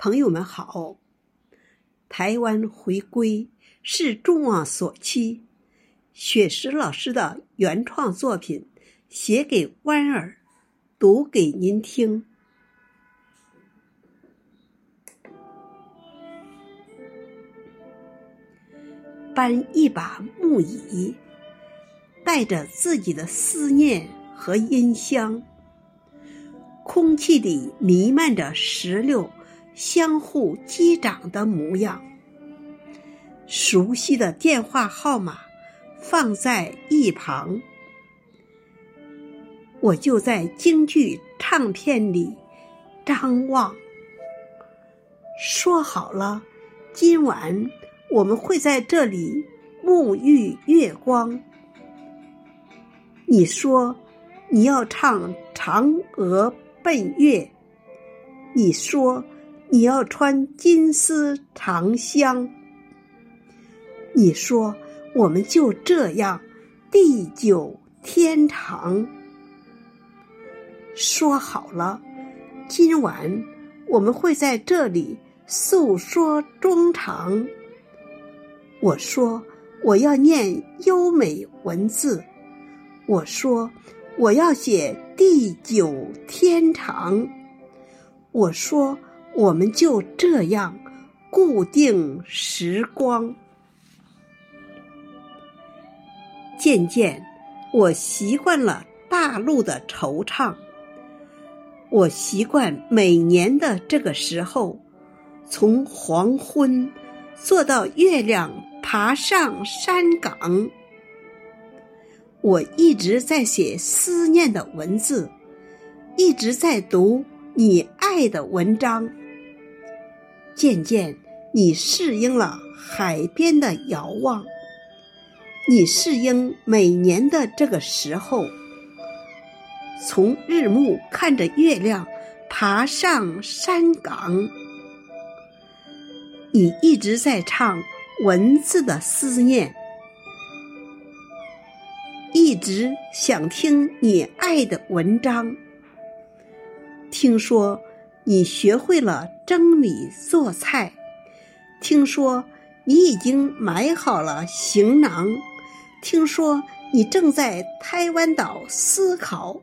朋友们好，台湾回归是众望所期。雪石老师的原创作品，写给弯儿，读给您听。搬一把木椅，带着自己的思念和音香，空气里弥漫着石榴。相互击掌的模样，熟悉的电话号码放在一旁，我就在京剧唱片里张望。说好了，今晚我们会在这里沐浴月光。你说你要唱《嫦娥奔月》，你说。你要穿金丝长香。你说，我们就这样地久天长。说好了，今晚我们会在这里诉说衷肠。我说，我要念优美文字。我说，我要写地久天长。我说。我们就这样固定时光。渐渐，我习惯了大陆的惆怅。我习惯每年的这个时候，从黄昏坐到月亮爬上山岗。我一直在写思念的文字，一直在读你爱的文章。渐渐，你适应了海边的遥望，你适应每年的这个时候，从日暮看着月亮爬上山岗。你一直在唱文字的思念，一直想听你爱的文章。听说。你学会了蒸米做菜，听说你已经买好了行囊，听说你正在台湾岛思考，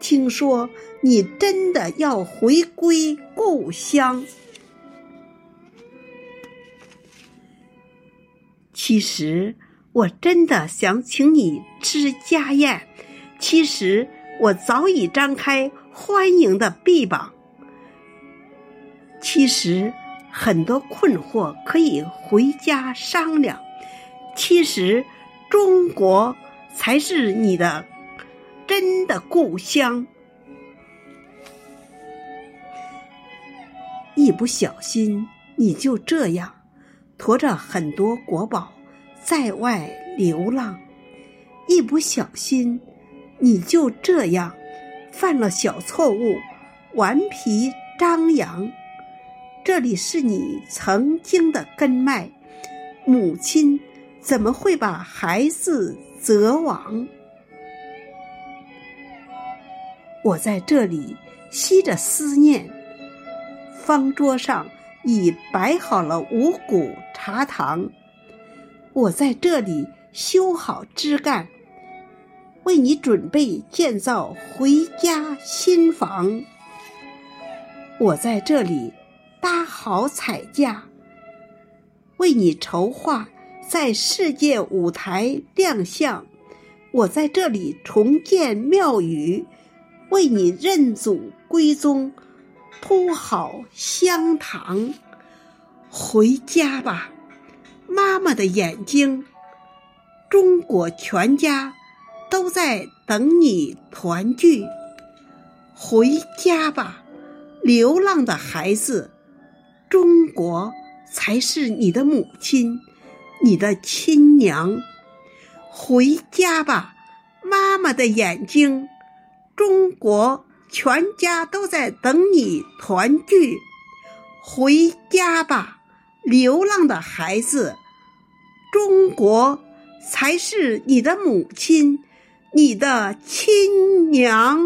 听说你真的要回归故乡。其实我真的想请你吃家宴，其实我早已张开欢迎的臂膀。其实很多困惑可以回家商量。其实中国才是你的真的故乡。一不小心，你就这样驮着很多国宝在外流浪；一不小心，你就这样犯了小错误，顽皮张扬。这里是你曾经的根脉，母亲怎么会把孩子择亡？我在这里吸着思念，方桌上已摆好了五谷茶糖。我在这里修好枝干，为你准备建造回家新房。我在这里。搭好彩架，为你筹划在世界舞台亮相。我在这里重建庙宇，为你认祖归宗，铺好香堂。回家吧，妈妈的眼睛，中国全家都在等你团聚。回家吧，流浪的孩子。中国才是你的母亲，你的亲娘。回家吧，妈妈的眼睛。中国全家都在等你团聚。回家吧，流浪的孩子。中国才是你的母亲，你的亲娘。